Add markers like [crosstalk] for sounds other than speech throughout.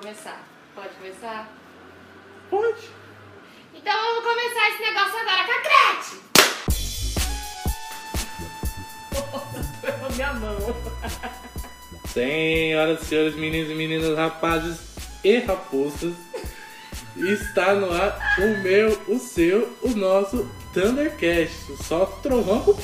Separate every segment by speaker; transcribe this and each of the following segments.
Speaker 1: começar. Pode começar?
Speaker 2: Pode.
Speaker 1: Então vamos começar esse negócio agora com a Gretchen. Nossa, minha mão.
Speaker 2: Senhoras e senhores, meninos e meninas, rapazes e raposas, está no ar o meu, o seu, o nosso Thundercast. Só trovão com o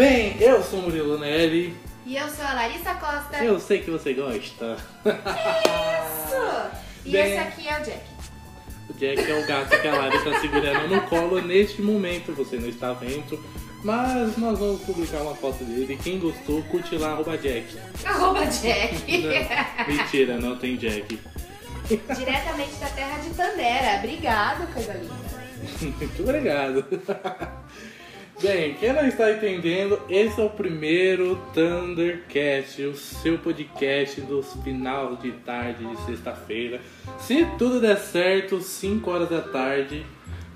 Speaker 2: Bem, eu sou o Murilo Nelly.
Speaker 1: E eu sou a Larissa Costa.
Speaker 2: Eu sei que você gosta.
Speaker 1: Isso! E
Speaker 2: Bem-
Speaker 1: esse aqui é o Jack.
Speaker 2: O Jack é o gato que a Lari está segurando no colo neste momento. Você não está vendo. Mas nós vamos publicar uma foto dele. Quem gostou, curte lá, arroba Jack.
Speaker 1: Arroba Jack. [laughs]
Speaker 2: Não, mentira, não tem Jack.
Speaker 1: Diretamente da terra de Tandera. Obrigado, coisa linda. [laughs]
Speaker 2: Muito obrigado. Bem, quem não está entendendo, esse é o primeiro Thundercast, o seu podcast dos final de tarde de sexta-feira. Se tudo der certo, 5 horas da tarde,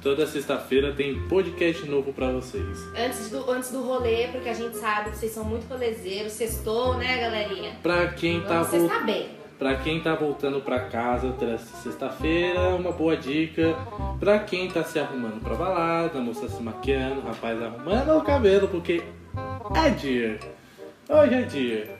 Speaker 2: toda sexta-feira tem podcast novo pra vocês.
Speaker 1: Antes do, antes do rolê, porque a gente sabe que vocês são muito rolezeiros. Sextou, né, galerinha?
Speaker 2: Pra quem tá
Speaker 1: Vamos
Speaker 2: vol-
Speaker 1: bem.
Speaker 2: Pra quem tá voltando pra casa dessa sexta-feira, uma boa dica. Pra quem tá se arrumando pra balada, moça se maquiando, rapaz arrumando o cabelo, porque é dia. Hoje é dia.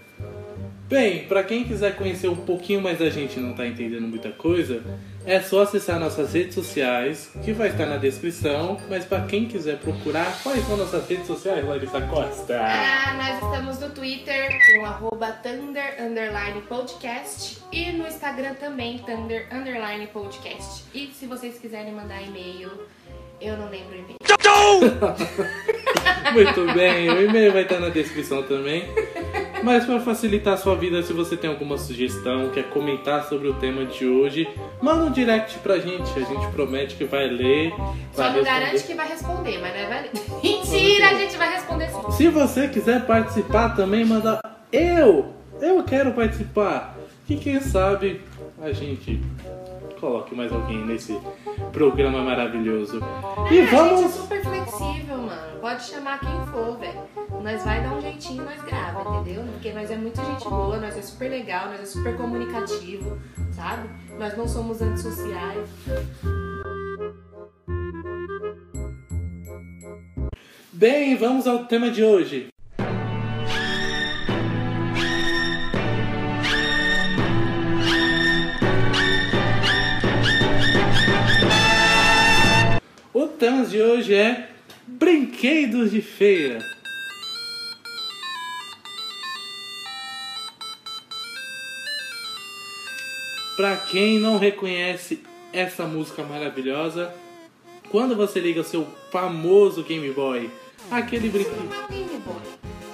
Speaker 2: Bem, pra quem quiser conhecer um pouquinho mais da gente e não tá entendendo muita coisa, é só acessar nossas redes sociais, que vai estar na descrição. Mas pra quem quiser procurar, quais são nossas redes sociais, Larissa Costa?
Speaker 1: Ah, nós estamos no Twitter com arroba Thunder Underline Podcast e no Instagram também, Thunder Underline Podcast. E se vocês quiserem mandar e-mail, eu não lembro o e-mail. [laughs]
Speaker 2: Muito bem, o e-mail vai estar na descrição também. Mas para facilitar a sua vida, se você tem alguma sugestão, quer comentar sobre o tema de hoje, manda um direct pra gente. A gente promete que vai ler.
Speaker 1: Só
Speaker 2: vai
Speaker 1: não
Speaker 2: responder.
Speaker 1: garante que vai responder, mas não é válido. [laughs] Mentira, a gente vai responder sim.
Speaker 2: Se você quiser participar também, manda eu! Eu quero participar! E quem sabe a gente coloque mais alguém nesse programa maravilhoso. E
Speaker 1: É, a gente é
Speaker 2: vamos.
Speaker 1: super flexível, mano. Pode chamar quem for, velho. Nós vai dar um jeitinho, nós grava, entendeu? Porque nós é muita gente boa, nós é super legal, nós é super comunicativo, sabe? Nós não somos antissociais.
Speaker 2: Bem, vamos ao tema de hoje. O tema de hoje é brinquedos de feira. Pra quem não reconhece essa música maravilhosa, quando você liga o seu famoso Game Boy, aquele brinquedo.
Speaker 1: não é o Game Boy.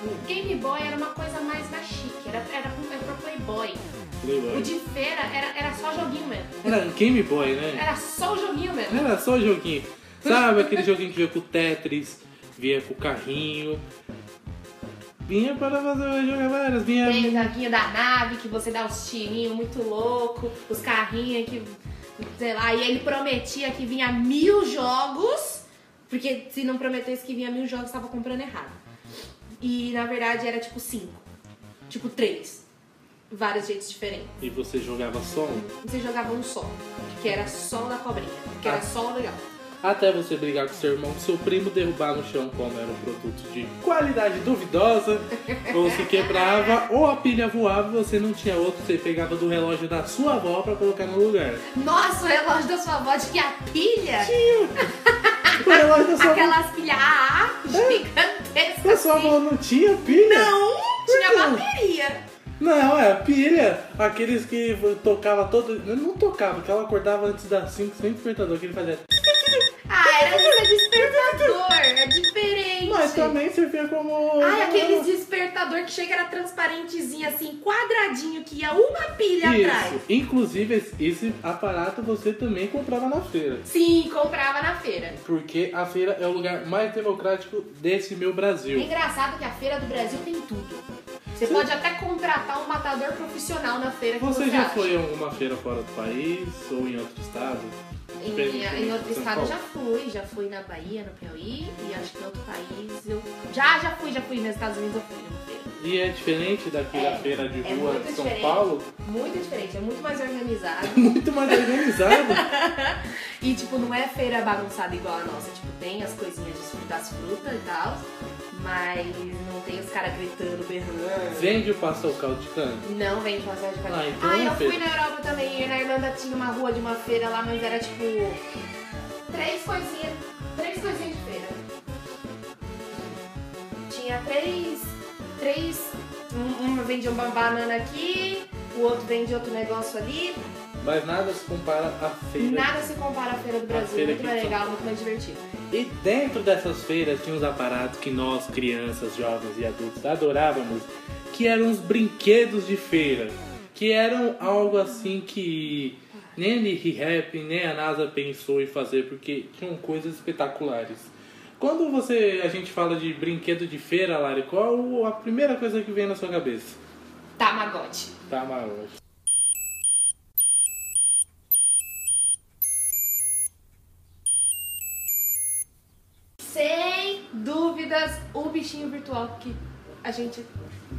Speaker 1: O Game Boy era uma coisa mais na chique, era, era, era pra Playboy. O
Speaker 2: Playboy.
Speaker 1: de feira era, era só joguinho mesmo.
Speaker 2: Era Game Boy, né?
Speaker 1: Era só o joguinho mesmo.
Speaker 2: Era só joguinho. Sabe aquele joguinho que vinha com o Tetris, vinha com o carrinho. Vinha para fazer jogar várias, vinha.
Speaker 1: Tem o joguinho da nave que você dá uns tirinhos muito louco, os carrinhos que, sei lá, e ele prometia que vinha mil jogos, porque se não prometesse que vinha mil jogos, estava comprando errado. E na verdade era tipo cinco, tipo três, vários jeitos diferentes.
Speaker 2: E você jogava só um.
Speaker 1: Você jogava um só, que era só da cobrinha, que era
Speaker 2: Ah.
Speaker 1: só o legal.
Speaker 2: Até você brigar com seu irmão, seu primo, derrubar no chão como era um produto de qualidade duvidosa, ou se quebrava, ou a pilha voava e você não tinha outro, você pegava do relógio da sua avó pra colocar no lugar.
Speaker 1: Nossa, o relógio da sua avó de que a pilha, [laughs]
Speaker 2: O relógio da sua avó.
Speaker 1: aquelas pilhas AA
Speaker 2: A
Speaker 1: gigantescas.
Speaker 2: sua avó não tinha pilha?
Speaker 1: Não, tinha bateria.
Speaker 2: Não, é a pilha. Aqueles que tocava todo. Não tocava, que ela acordava antes das 5 sem despertador, que ele fazia.
Speaker 1: Ah, era é despertador, é diferente.
Speaker 2: Mas também servia como.
Speaker 1: Ai, aqueles despertador que chega era transparentezinho assim, quadradinho, que ia uma pilha atrás.
Speaker 2: Isso. Inclusive, esse- esse aparato você também comprava na feira.
Speaker 1: Sim, comprava na feira.
Speaker 2: Porque a feira é o lugar mais democrático desse meu
Speaker 1: É
Speaker 2: Brasil.
Speaker 1: engraçado que a feira do Brasil tem tudo. Você pode até contratar um matador profissional na feira que você,
Speaker 2: Você já
Speaker 1: acha.
Speaker 2: foi em alguma feira fora do país ou em outro estado?
Speaker 1: Em, em outro estado já fui, já fui na Bahia, no Piauí, e acho que em outro país eu. Já, já fui, já fui nos Estados Unidos, eu fui numa feira.
Speaker 2: E é diferente daqui da
Speaker 1: É,
Speaker 2: feira de
Speaker 1: é
Speaker 2: rua de São. Paulo,
Speaker 1: Muito diferente, é muito mais organizado. [laughs]
Speaker 2: muito mais organizado. [laughs]
Speaker 1: E, tipo, não é feira bagunçada igual a nossa. Tipo, tem as coisinhas das frutas e tal, mas não tem os caras gritando, berrando.
Speaker 2: Vende o pastel caldo de cana.
Speaker 1: Não vem passagem de
Speaker 2: Ah,
Speaker 1: palha.
Speaker 2: então
Speaker 1: Ah, eu fui na Europa também. E na Irlanda tinha uma rua de uma feira lá, mas era tipo. Três coisinhas. Três coisinhas de feira. Tinha três. Três. Um, uma vendia uma banana aqui, o outro vendia outro negócio ali.
Speaker 2: Mas nada se compara à feira.
Speaker 1: Nada se compara à Feira do Brasil.
Speaker 2: feira
Speaker 1: muito mais legal, muito mais divertido.
Speaker 2: E dentro dessas feiras tinha uns aparatos que nós, crianças, jovens e adultos, adorávamos, que eram os brinquedos de feira. Que eram algo assim que nem a ReHap, nem a NASA pensou em fazer, porque tinham coisas espetaculares. Quando você a gente fala de brinquedo de feira, Lari, qual a primeira coisa que vem na sua cabeça?
Speaker 1: Tamagotchi.
Speaker 2: Tá,
Speaker 1: dúvidas, o bichinho virtual que a gente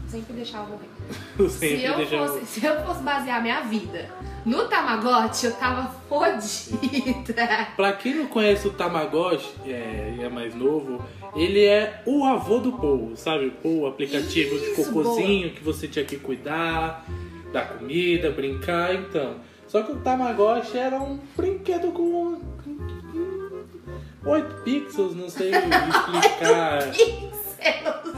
Speaker 1: sempre deixava morrer. [laughs]
Speaker 2: Sempre
Speaker 1: se, eu
Speaker 2: deixava-
Speaker 1: fosse, se eu fosse basear minha vida no Tamagotchi, eu tava fodida. [laughs]
Speaker 2: Pra quem não conhece o Tamagotchi, é, é mais novo, ele é o avô do Paul, sabe? O aplicativo de
Speaker 1: Isso,
Speaker 2: cocôzinho que você tinha que cuidar, dar comida, brincar, então. Só que o Tamagotchi era um brinquedo com 8 pixels, não sei [laughs] explicar.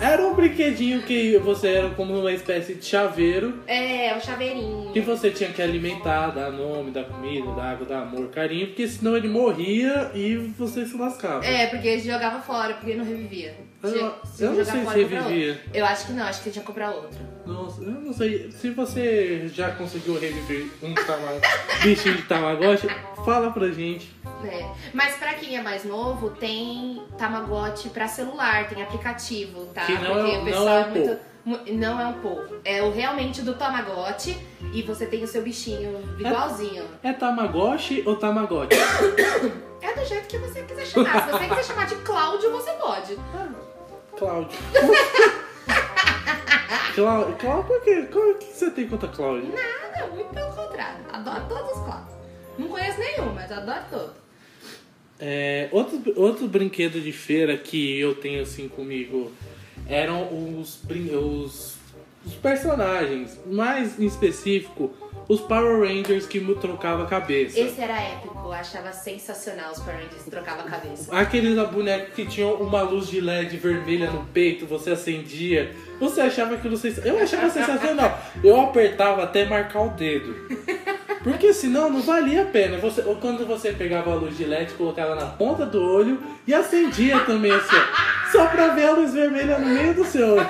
Speaker 2: Era um brinquedinho que você era como uma espécie de chaveiro
Speaker 1: É, o chaveirinho.
Speaker 2: que você tinha que alimentar, dar nome, dar comida, dar água, dar amor, carinho, porque senão ele morria e você se lascava.
Speaker 1: É, porque ele jogava fora, porque ele não revivia.
Speaker 2: Eu-
Speaker 1: Tinha-
Speaker 2: eu não sei se revivia.
Speaker 1: Eu acho que não, acho que tinha que comprar outro.
Speaker 2: Nossa, eu não sei. Se você já conseguiu reviver um [laughs] bichinho de Tamagotchi, fala pra gente.
Speaker 1: É. Mas pra quem é mais novo, tem Tamagotchi pra celular, tem aplicativo, tá?
Speaker 2: Que não
Speaker 1: Porque
Speaker 2: é-
Speaker 1: o
Speaker 2: não
Speaker 1: pessoal
Speaker 2: é
Speaker 1: é
Speaker 2: um
Speaker 1: muito. mu- Não é um povo. É o realmente do Tamagotchi e você tem o seu bichinho igualzinho.
Speaker 2: É Tamagotchi ou Tamagotchi? [coughs]
Speaker 1: É do jeito que você quiser chamar. Se você quiser chamar de Cláudio, você pode.
Speaker 2: Cláudio. Cláudio, Cláudio, por quê? Qual que você tem contra Cláudio?
Speaker 1: Nada, muito pelo contrário. Adoro todos os Cláudios. Não conheço nenhum, mas adoro todos.
Speaker 2: É, outro, outro brinquedo de feira que eu tenho assim comigo eram os, os, os personagens, mais em específico, os Power Rangers que me trocava a cabeça.
Speaker 1: Esse era épico, eu achava sensacional os Power Rangers trocava a cabeça.
Speaker 2: Aqueles bonecos que tinham uma luz de LED vermelha no peito, você acendia. Você achava aquilo sensacional. Eu achava sensacional. Eu apertava até marcar o dedo. Porque senão não valia a pena. Você, ou quando você pegava a luz de LED, colocava na ponta do olho e acendia também assim, só pra ver a luz vermelha no meio do seu olho.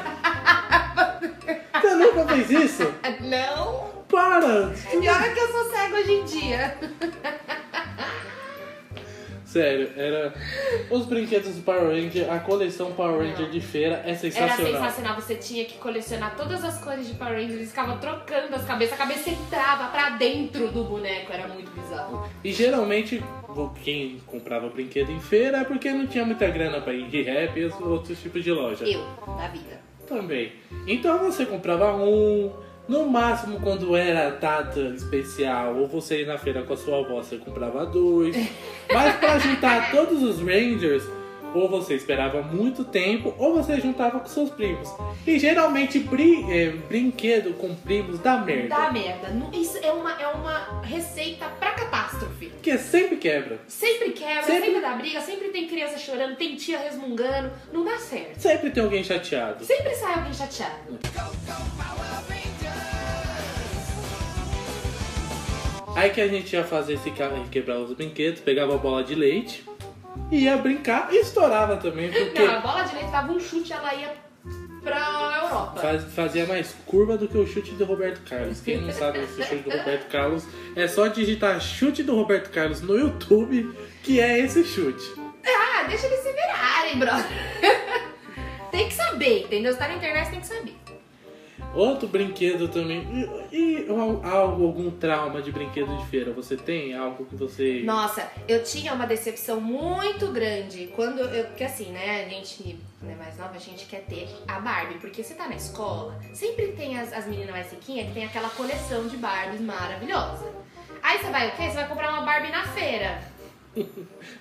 Speaker 2: Você nunca fez isso? [laughs]
Speaker 1: Não!
Speaker 2: Para!
Speaker 1: E olha que eu sou cego hoje em dia.
Speaker 2: Sério, era os brinquedos do Power Ranger, a coleção Power Ranger de feira é
Speaker 1: Era
Speaker 2: sensacional.
Speaker 1: sensacional, você tinha que colecionar todas as cores de Power Rangers, eles ficavam trocando as cabeças, a cabeça entrava pra dentro do boneco, era muito bizarro.
Speaker 2: E geralmente quem comprava brinquedo em feira é porque não tinha muita grana pra ir de rap e os outros tipos de loja.
Speaker 1: Eu, da vida.
Speaker 2: Também. Então você comprava um, no máximo quando era data especial, ou você ir na feira com a sua avó, você comprava dois. [laughs] Mas pra juntar todos os Rangers, ou você esperava muito tempo, ou você juntava com seus primos. E geralmente brin é, brinquedo com primos dá merda.
Speaker 1: Dá merda. Isso é uma, é uma receita pra catástrofe.
Speaker 2: Porque sempre quebra.
Speaker 1: Sempre quebra,
Speaker 2: Sempre-
Speaker 1: sempre... dá briga, sempre tem criança chorando, tem tia resmungando, não dá certo.
Speaker 2: Sempre tem alguém chateado.
Speaker 1: Sempre sai alguém chateado.
Speaker 2: Aí que a gente ia fazer esse ca- quebrar os brinquedos, pegava a bola de leite, ia brincar e estourava também, porque
Speaker 1: Não, a bola de leite dava um chute, ela ia pra Europa.
Speaker 2: faz- fazia mais curva do que o chute do Roberto Carlos. Quem não sabe esse chute do Roberto Carlos, é só digitar chute do Roberto Carlos no YouTube, que é esse chute.
Speaker 1: Ah, deixa eles se virarem, brother. [laughs] tem que saber, entendeu? Você tá na internet, tem que saber.
Speaker 2: Outro brinquedo também. E, e algo, algum trauma de brinquedo de feira? Você tem algo que você.
Speaker 1: Nossa, eu tinha uma decepção muito grande quando eu. Porque assim, né, a gente né, mais nova, a gente quer ter a Barbie. Porque você tá na escola, sempre tem as, as meninas mais riquinhas que tem aquela coleção de Barbies maravilhosa. Aí você vai o quê? Você vai comprar uma Barbie na feira. [laughs]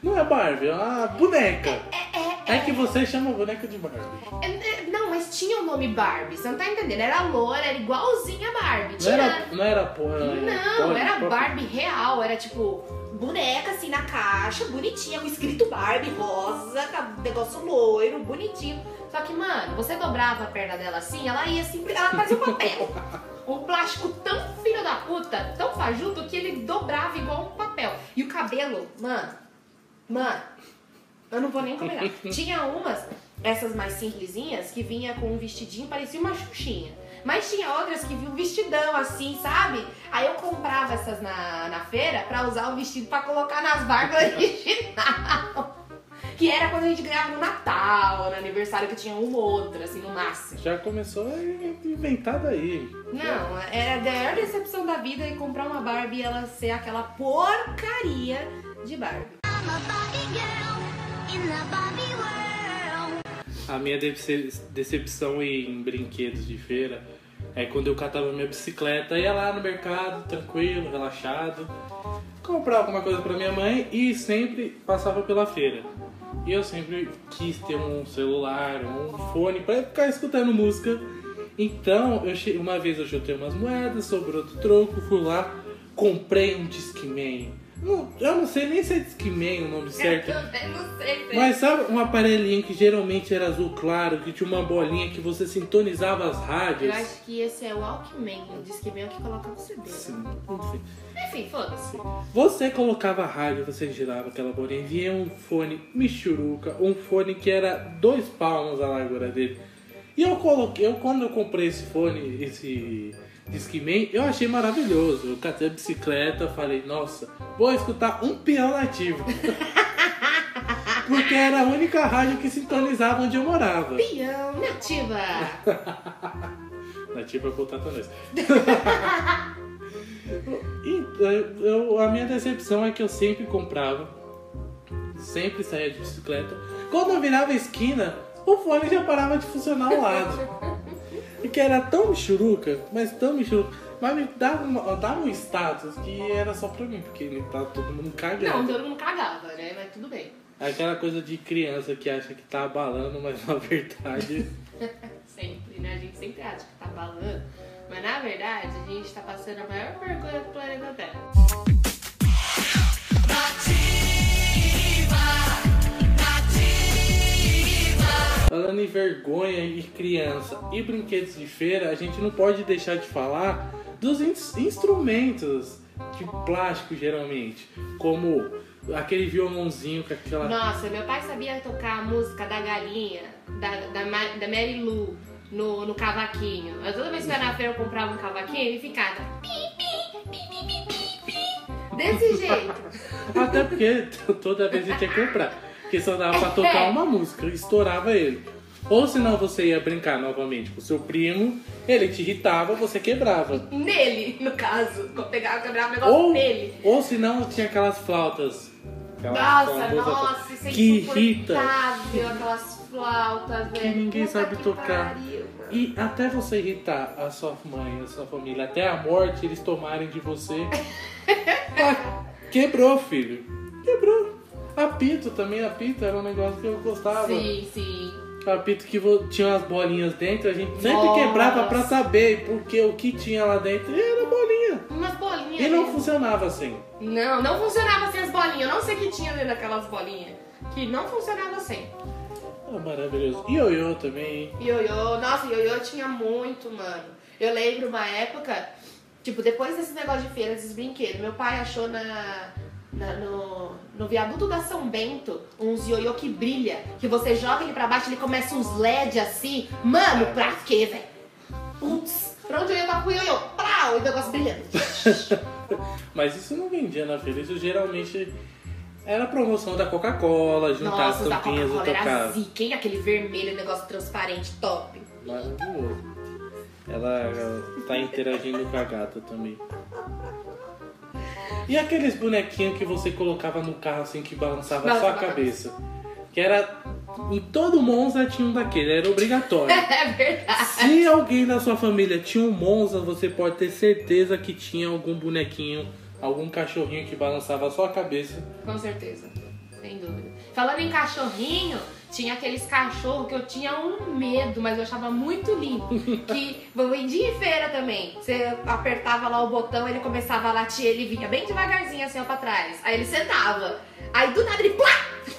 Speaker 2: Não é Barbie, é uma boneca.
Speaker 1: É, é,
Speaker 2: É que você chama boneca de Barbie.
Speaker 1: é- é- não, mas tinha o nome Barbie, você não tá entendendo? Era loura, era igualzinha a Barbie.
Speaker 2: Não
Speaker 1: Tinha...
Speaker 2: era, não era porra.
Speaker 1: Não, era Barbie real, era tipo boneca assim na caixa, bonitinha, com escrito Barbie rosa, negócio loiro, bonitinho. Só que, mano, você dobrava a perna dela assim, ela ia assim, ela parecia um papel. [laughs] Um plástico tão filho da puta, tão fajuto, que ele dobrava igual um papel. E o cabelo, mano, mano, eu não vou nem comentar. Tinha umas, essas mais simplesinhas, que vinha com um vestidinho, parecia uma xuxinha. Mas tinha outras que vinham um vestidão assim, sabe? Aí eu comprava essas na, na feira pra usar o vestido pra colocar nas barbas [laughs] original. Que era quando a gente ganhava no Natal, no aniversário que tinha uma ou outra, assim, no máximo.
Speaker 2: Já começou a inventar daí.
Speaker 1: Não, era a maior decepção da vida e comprar uma Barbie e ela ser aquela porcaria de Barbie.
Speaker 3: I'm a Barbie girl
Speaker 2: A minha dece- decepção em brinquedos de feira é quando eu catava minha bicicleta, ia lá no mercado, tranquilo, relaxado, comprava alguma coisa pra minha mãe e sempre passava pela feira. E eu sempre quis ter um celular, um fone pra ficar escutando música. Então, eu che- uma vez eu chutei umas moedas, sobrou do troco, fui lá, comprei um Discman. Não- Eu não sei nem se é Discman o nome certo.
Speaker 1: Eu também não sei. se-
Speaker 2: Mas sabe um aparelhinho que geralmente era azul claro, que tinha uma bolinha que você sintonizava as
Speaker 1: Eu
Speaker 2: rádios?
Speaker 1: acho que esse é o Walkman, o Discman é o que coloca no CD. né?
Speaker 2: Sim, enfim.
Speaker 1: Enfim, foda-se.
Speaker 2: Você colocava a rádio, você girava aquela bolinha, vinha um fone michuruca, um fone que era dois palmos a largura dele. E eu coloquei, eu, quando eu comprei esse fone, esse Discman, eu achei maravilhoso. Eu catei a bicicleta, falei, nossa, vou escutar um peão nativo. [laughs] Porque era a única rádio que sintonizava onde eu morava.
Speaker 1: Pião, nativa. [laughs]
Speaker 2: Nativa Contatonês. e eu, eu- a minha decepção é que eu sempre comprava, sempre saía de bicicleta. Quando eu virava a esquina, o fone já parava de funcionar ao lado. [laughs] E que era tão michuruca, mas tão michuruca, mas me dava, uma- dava um status que era só pra mim, porque tava todo mundo
Speaker 1: Não,
Speaker 2: cagando.
Speaker 1: todo mundo cagava, né? Mas tudo bem.
Speaker 2: Aquela coisa de criança que acha que tá abalando, mas na verdade. [laughs]
Speaker 1: Sempre, né? A gente sempre acha que tá balando. Mas na verdade, a gente tá passando a maior vergonha do planeta Terra.
Speaker 2: Falando em vergonha e criança e brinquedos de feira, a gente não pode deixar de falar dos ins- instrumentos de plástico, geralmente. Como aquele violãozinho com aquela.
Speaker 1: Nossa, meu pai sabia tocar a música da galinha, da, da, da Mary Lou, no, no cavaquinho. Mas toda vez que eu ia na feira eu comprava um cavaquinho, ele ficava. Desse [laughs] jeito.
Speaker 2: Até porque [laughs] toda vez a gente tinha que comprar. Porque só dava pra tocar uma música, estourava ele. Ou senão você ia brincar novamente com o seu primo, ele te irritava, você quebrava.
Speaker 1: Nele, no caso. Quando pegava, quebrava o negócio
Speaker 2: Ou,
Speaker 1: nele.
Speaker 2: ou senão tinha aquelas flautas. aquelas
Speaker 1: Nossa,
Speaker 2: famosas
Speaker 1: nossa, isso é
Speaker 2: que irrita.
Speaker 1: aquelas flautas, velho.
Speaker 2: ninguém
Speaker 1: Puta
Speaker 2: sabe
Speaker 1: que
Speaker 2: tocar.
Speaker 1: pariu.
Speaker 2: E até você irritar a sua mãe, a sua família, até a morte eles tomarem de você. [laughs] Ah, Quebrou, filho. Quebrou. Apito também, apito era um negócio que eu gostava.
Speaker 1: Sim, sim.
Speaker 2: Apito que tinha umas bolinhas dentro, a gente sempre
Speaker 1: Nossa.
Speaker 2: quebrava pra saber, porque o que tinha lá dentro era bolinha.
Speaker 1: Umas bolinhas.
Speaker 2: E não
Speaker 1: mesmo.
Speaker 2: funcionava assim.
Speaker 1: Não, não funcionava sem as bolinhas. Eu não sei o que tinha dentro daquelas bolinhas. Que não funcionava sem.
Speaker 2: Ah, maravilhoso. Ioiô também, hein?
Speaker 1: Ioiô, nossa, ioiô tinha muito, mano. Eu lembro uma época, tipo, depois desse negócio de feira, desses brinquedos, meu pai achou na, na- no, no viaduto da São Bento uns ioiô que brilha. Que você joga ele pra baixo ele começa uns LED assim. Mano, pra quê, velho? Putz, pra onde eu ia com o ioiô? Prau, e o negócio brilhando. [laughs]
Speaker 2: Mas isso não vendia na feira, isso geralmente era promoção da Coca-Cola, juntar
Speaker 1: Nossa,
Speaker 2: as tampinhas e
Speaker 1: Coca-Cola era
Speaker 2: tocar.
Speaker 1: zica, hein? Aquele vermelho, negócio transparente, top.
Speaker 2: Maravilhoso. Ela, ela tá interagindo com a gata também. E aqueles bonequinhos que você colocava no carro assim que balançava só a
Speaker 1: Balançava a
Speaker 2: cabeça? Que era. Em todo Monza tinha um daquele, era obrigatório. [laughs]
Speaker 1: É verdade.
Speaker 2: Se alguém da sua família tinha um Monza, você pode ter certeza que tinha algum bonequinho, algum cachorrinho que balançava só a cabeça.
Speaker 1: Com certeza. Sem dúvida. Falando em cachorrinho, tinha aqueles cachorros que eu tinha um medo, mas eu achava muito lindo. [laughs] Que vendia em feira também. Você apertava lá o botão, ele começava a latir, ele vinha bem devagarzinho assim ó pra trás. Aí ele sentava. Aí do nada ele plá!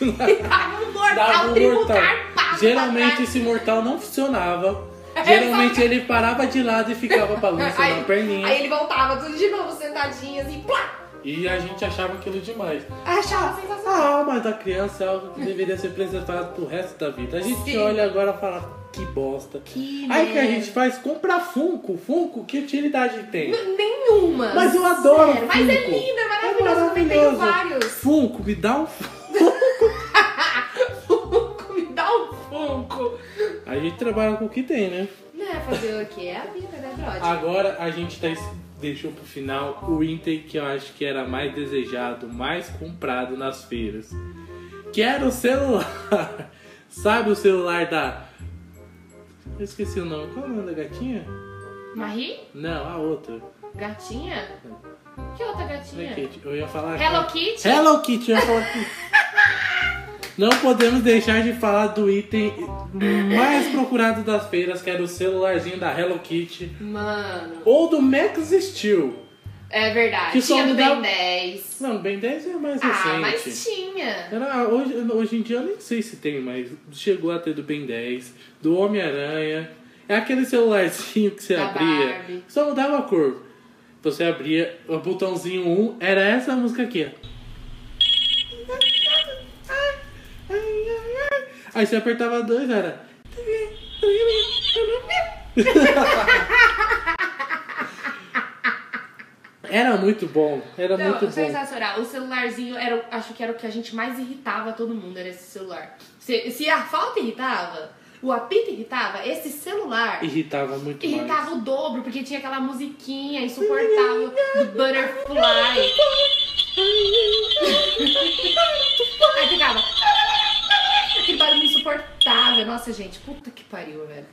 Speaker 1: E [laughs] dava um mortal,
Speaker 2: um
Speaker 1: tributar,
Speaker 2: mortal. Geralmente esse mortal não funcionava. [laughs] Geralmente ele parava de lado e ficava balançando a perninha.
Speaker 1: aí ele voltava tudo de novo, sentadinho assim, plá!
Speaker 2: E a gente achava aquilo demais.
Speaker 1: Achava
Speaker 2: A
Speaker 1: sensacional.
Speaker 2: alma da criança é algo que deveria ser preservado pro resto da vida. A gente
Speaker 1: Sim.
Speaker 2: olha agora e fala, que bosta.
Speaker 1: Que
Speaker 2: Aí o que a gente faz? Compra Funko. Funko, que utilidade tem?
Speaker 1: N- Nenhuma.
Speaker 2: Mas eu adoro
Speaker 1: Sério. Mas é
Speaker 2: Funko.
Speaker 1: lindo, é
Speaker 2: É
Speaker 1: maravilhoso. Eu também tenho
Speaker 2: maravilhoso.
Speaker 1: vários.
Speaker 2: Funko, me dá um [laughs]
Speaker 1: Funko, me dá um Funko.
Speaker 2: A gente trabalha com o que tem, né?
Speaker 1: Né, fazer o quê? É a vida, né, brother?
Speaker 2: Agora a gente tá, deixou pro final o item que eu acho que era mais desejado, mais comprado nas feiras. Que era o celular. [laughs] Sabe o celular da. Eu esqueci o nome. Qual é o nome da gatinha?
Speaker 1: Marie?
Speaker 2: Não, a outra.
Speaker 1: Gatinha? Que outra gatinha?
Speaker 2: Eu ia falar.
Speaker 1: Hello Kitty?
Speaker 2: Hello Kitty, eu ia falar. [laughs] Não podemos deixar de falar do item mais procurado das feiras, que era o celularzinho da Hello Kitty.
Speaker 1: Mano.
Speaker 2: Ou do Max Steel.
Speaker 1: É verdade.
Speaker 2: Que
Speaker 1: tinha do Ben 10.
Speaker 2: Não, Ben 10 é mais
Speaker 1: Ah,
Speaker 2: recente.
Speaker 1: mas tinha.
Speaker 2: Era, hoje, hoje em dia eu nem sei se tem, mas chegou a ter do Ben 10, do Homem-Aranha. É aquele celularzinho que você
Speaker 1: Da
Speaker 2: abria,
Speaker 1: Barbie.
Speaker 2: só mudava a cor. Você abria o botãozinho 1, era essa música aqui, ó. Aí você apertava dois, era. Era muito bom, era
Speaker 1: Não,
Speaker 2: muito bom.
Speaker 1: sensacional. O celularzinho era, o- acho que era o que a gente mais irritava todo mundo, era esse celular. Se, se a falta irritava, o apito irritava, esse celular
Speaker 2: Irritava muito
Speaker 1: irritava
Speaker 2: mais.
Speaker 1: o dobro, porque tinha aquela musiquinha insuportável do Butterfly. Aí ficava. Aquele barulho insuportável. Nossa, gente, puta que pariu, velho.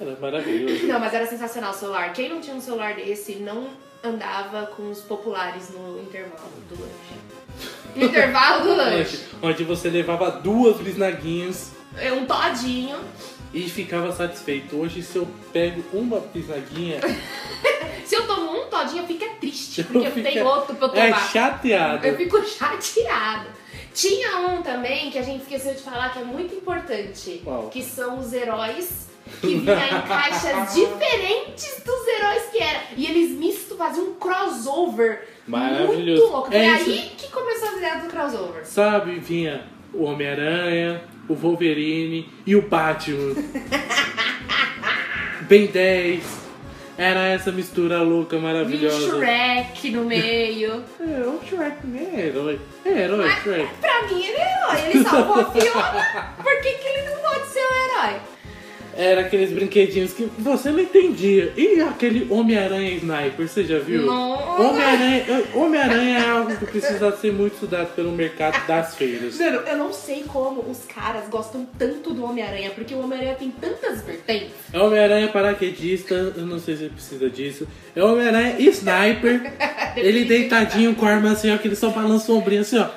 Speaker 2: Era maravilhoso.
Speaker 1: Não, mas era sensacional o celular. Quem não tinha um celular desse não andava com os populares no intervalo do lanche. No intervalo do [laughs] lanche.
Speaker 2: Onde você levava duas bisnaguinhas
Speaker 1: É Um todinho.
Speaker 2: e ficava satisfeito. Hoje, se eu pego uma bisnaguinha, [laughs]
Speaker 1: Se eu tomo um todinho, eu fico é triste, porque eu
Speaker 2: fico-
Speaker 1: tenho outro pra eu
Speaker 2: é
Speaker 1: tomar.
Speaker 2: chateado.
Speaker 1: Eu fico [laughs] chateada. Tinha um também que a gente esqueceu de falar que é muito importante.
Speaker 2: Qual?
Speaker 1: Que são os heróis que vinham em [laughs] caixas diferentes dos heróis que era. E eles misto faziam um crossover
Speaker 2: Maravilhoso.
Speaker 1: muito louco. Foi
Speaker 2: É
Speaker 1: aí que começou a ideia do crossover.
Speaker 2: Sabe, vinha o Homem-Aranha, o Wolverine e o Batman. [laughs] Ben 10. Era essa mistura louca, maravilhosa.
Speaker 1: Shrek no meio. [laughs]
Speaker 2: É, o Shrek é herói. É herói, Shrek.
Speaker 1: Pra mim ele é herói. Ele salvou a Fiona. Por que, que ele não pode ser um herói?
Speaker 2: Era aqueles brinquedinhos que você não entendia. E aquele Homem-Aranha Sniper, você já viu? Homem-Aranha Homem-Aranha é algo que precisa ser muito estudado pelo mercado das feiras.
Speaker 1: Mano, eu não sei como os caras gostam tanto do Homem-Aranha, porque o Homem-Aranha tem tantas vertentes.
Speaker 2: É Homem-Aranha paraquedista, eu não sei se precisa disso. É Homem-Aranha Sniper. [laughs] ele deitadinho com a arma assim, ó, que ele só balança o ombrinho assim, ó.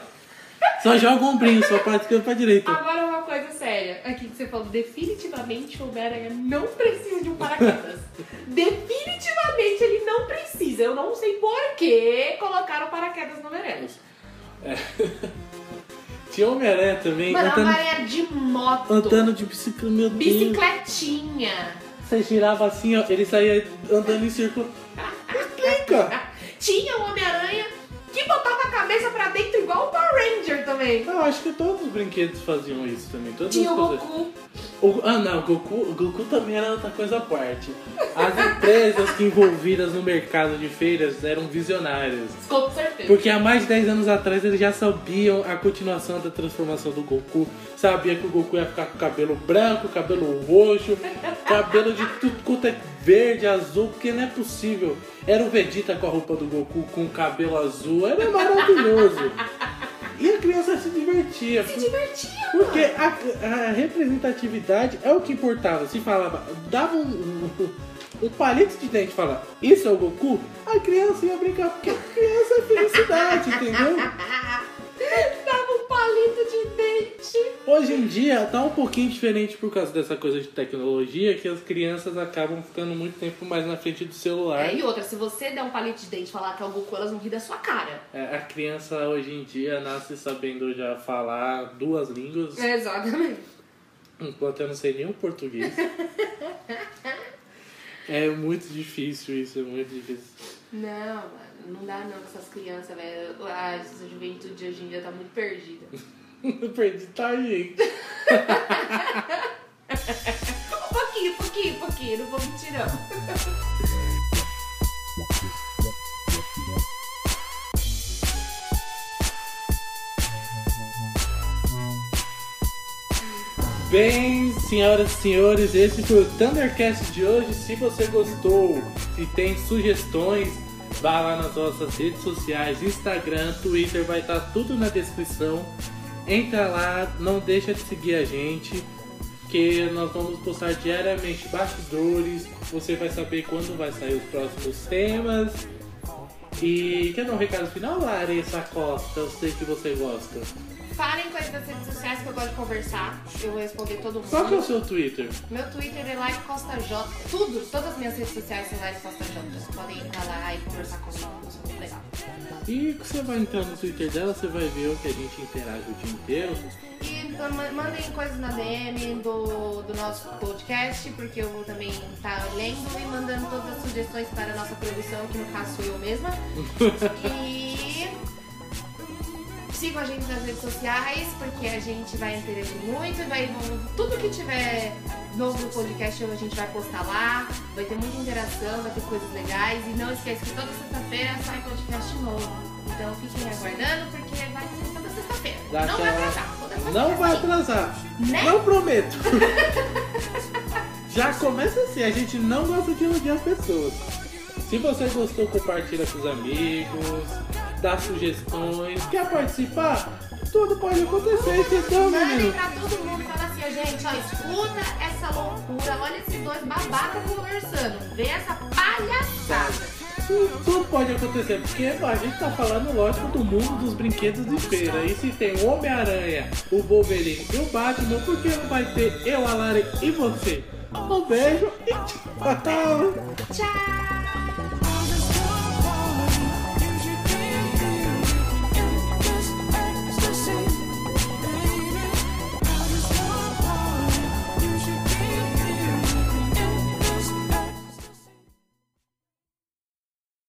Speaker 2: Só joga o ombrinho, só pra esquerda e pra direita.
Speaker 1: Agora uma coisa séria. Aqui que você falou, definitivamente o Homem-Aranha não precisa de um paraquedas. [laughs] definitivamente ele não precisa. Eu não sei por que colocaram paraquedas no Homem-Aranha. [laughs]
Speaker 2: Tinha Homem-Aranha também
Speaker 1: Mano,
Speaker 2: andando,
Speaker 1: Homem-Aranha de moto.
Speaker 2: andando de bicicleta, meu Deus.
Speaker 1: Bicicletinha.
Speaker 2: Você girava assim, ó, ele saía andando em círculo. Explica!
Speaker 1: Tinha o Homem-Aranha que botava a cabeça pra dentro igual o Power Ranger também.
Speaker 2: Eu acho que todos os brinquedos faziam isso também. Todas
Speaker 1: Tinha o
Speaker 2: coisas. O- ah não, o Goku, o Goku também era outra coisa à parte. As empresas que envolvidas no mercado de feiras eram visionárias.
Speaker 1: Com certeza.
Speaker 2: Porque há mais de 10 anos atrás eles já sabiam a continuação da transformação do Goku. Sabia que o Goku ia ficar com cabelo branco, cabelo roxo, cabelo de tudo quanto é verde, azul, porque não é possível. Era o Vegeta com a roupa do Goku com o cabelo azul, era maravilhoso. E a criança se divertia.
Speaker 1: Se divertia,
Speaker 2: Porque a, a representatividade é o que importava. Se falava, dava um, um, um palito de dente e falava, isso é o Goku, a criança ia brincar, porque criança é felicidade, entendeu? [laughs]
Speaker 1: Um palito de dente.
Speaker 2: Hoje em dia tá um pouquinho diferente por causa dessa coisa de tecnologia, que as crianças acabam ficando muito tempo mais na frente do celular.
Speaker 1: É, e outra, se você der um palito de dente e falar que é o Goku, elas vão rir da sua cara.
Speaker 2: É, A criança hoje em dia nasce sabendo já falar duas línguas,
Speaker 1: Exatamente.
Speaker 2: enquanto eu não sei nenhum português. [laughs] É muito difícil isso, é muito difícil.
Speaker 1: Não, mano, não dá não com essas crianças, velho. A juventude de hoje em dia tá muito perdida. [laughs]
Speaker 2: Perdi, tá, gente? [laughs]
Speaker 1: Um pouquinho, pouquinho, pouquinho, não vou mentir não.
Speaker 2: Bem, senhoras e senhores, esse foi o Thundercast de hoje. Se você gostou, se tem sugestões, vá lá nas nossas redes sociais, Instagram, Twitter, vai estar tudo na descrição. Entra lá, não deixa de seguir a gente, que nós vamos postar diariamente bastidores. Você vai saber quando vai sair os próximos temas. E quer dar um recado final, Larissa Costa? Eu sei que você gosta.
Speaker 1: Falem coisas das redes sociais que eu gosto de conversar. Eu vou responder todo mundo.
Speaker 2: Qual que é o seu Twitter?
Speaker 1: Meu Twitter é Lari Costa J. Tudo, todas as minhas redes sociais são Lari Costa J. Vocês podem entrar lá e conversar comigo. Muito legal.
Speaker 2: E você vai entrar no Twitter dela, você vai ver o que a gente interage o dia inteiro.
Speaker 1: E então, ma- mandem coisas na DM do, do nosso podcast, porque eu vou também estar lendo e mandando todas as sugestões para a nossa produção, que no caso sou eu mesma. [laughs] E sigam a gente nas redes sociais, porque a gente vai interagir muito, vai, tudo que tiver novo no podcast a gente vai postar lá, vai ter muita interação, vai ter coisas legais. E não esqueça que toda sexta-feira sai podcast novo. Então fiquem aguardando, porque vai ser toda sexta-feira. Não vai atrasar.
Speaker 2: Não vai atrasar.
Speaker 1: Né?
Speaker 2: Não prometo. [laughs] Já começa assim, a gente não gosta de iludir as pessoas. Se você gostou, compartilha com os amigos, dá sugestões, quer participar? Tudo pode acontecer, entendeu,
Speaker 1: Mandem
Speaker 2: menino?
Speaker 1: pra todo mundo fala assim, ó, gente, ó, escuta essa loucura, olha esses dois babacas conversando, vê essa palhaçada.
Speaker 2: Tudo pode acontecer, porque a gente tá falando, lógico, do mundo dos brinquedos de feira. E se tem o Homem-Aranha, o Wolverine e o Batman, por que não vai ter eu, a Lari e você? Um beijo e tchau!
Speaker 1: Tchau!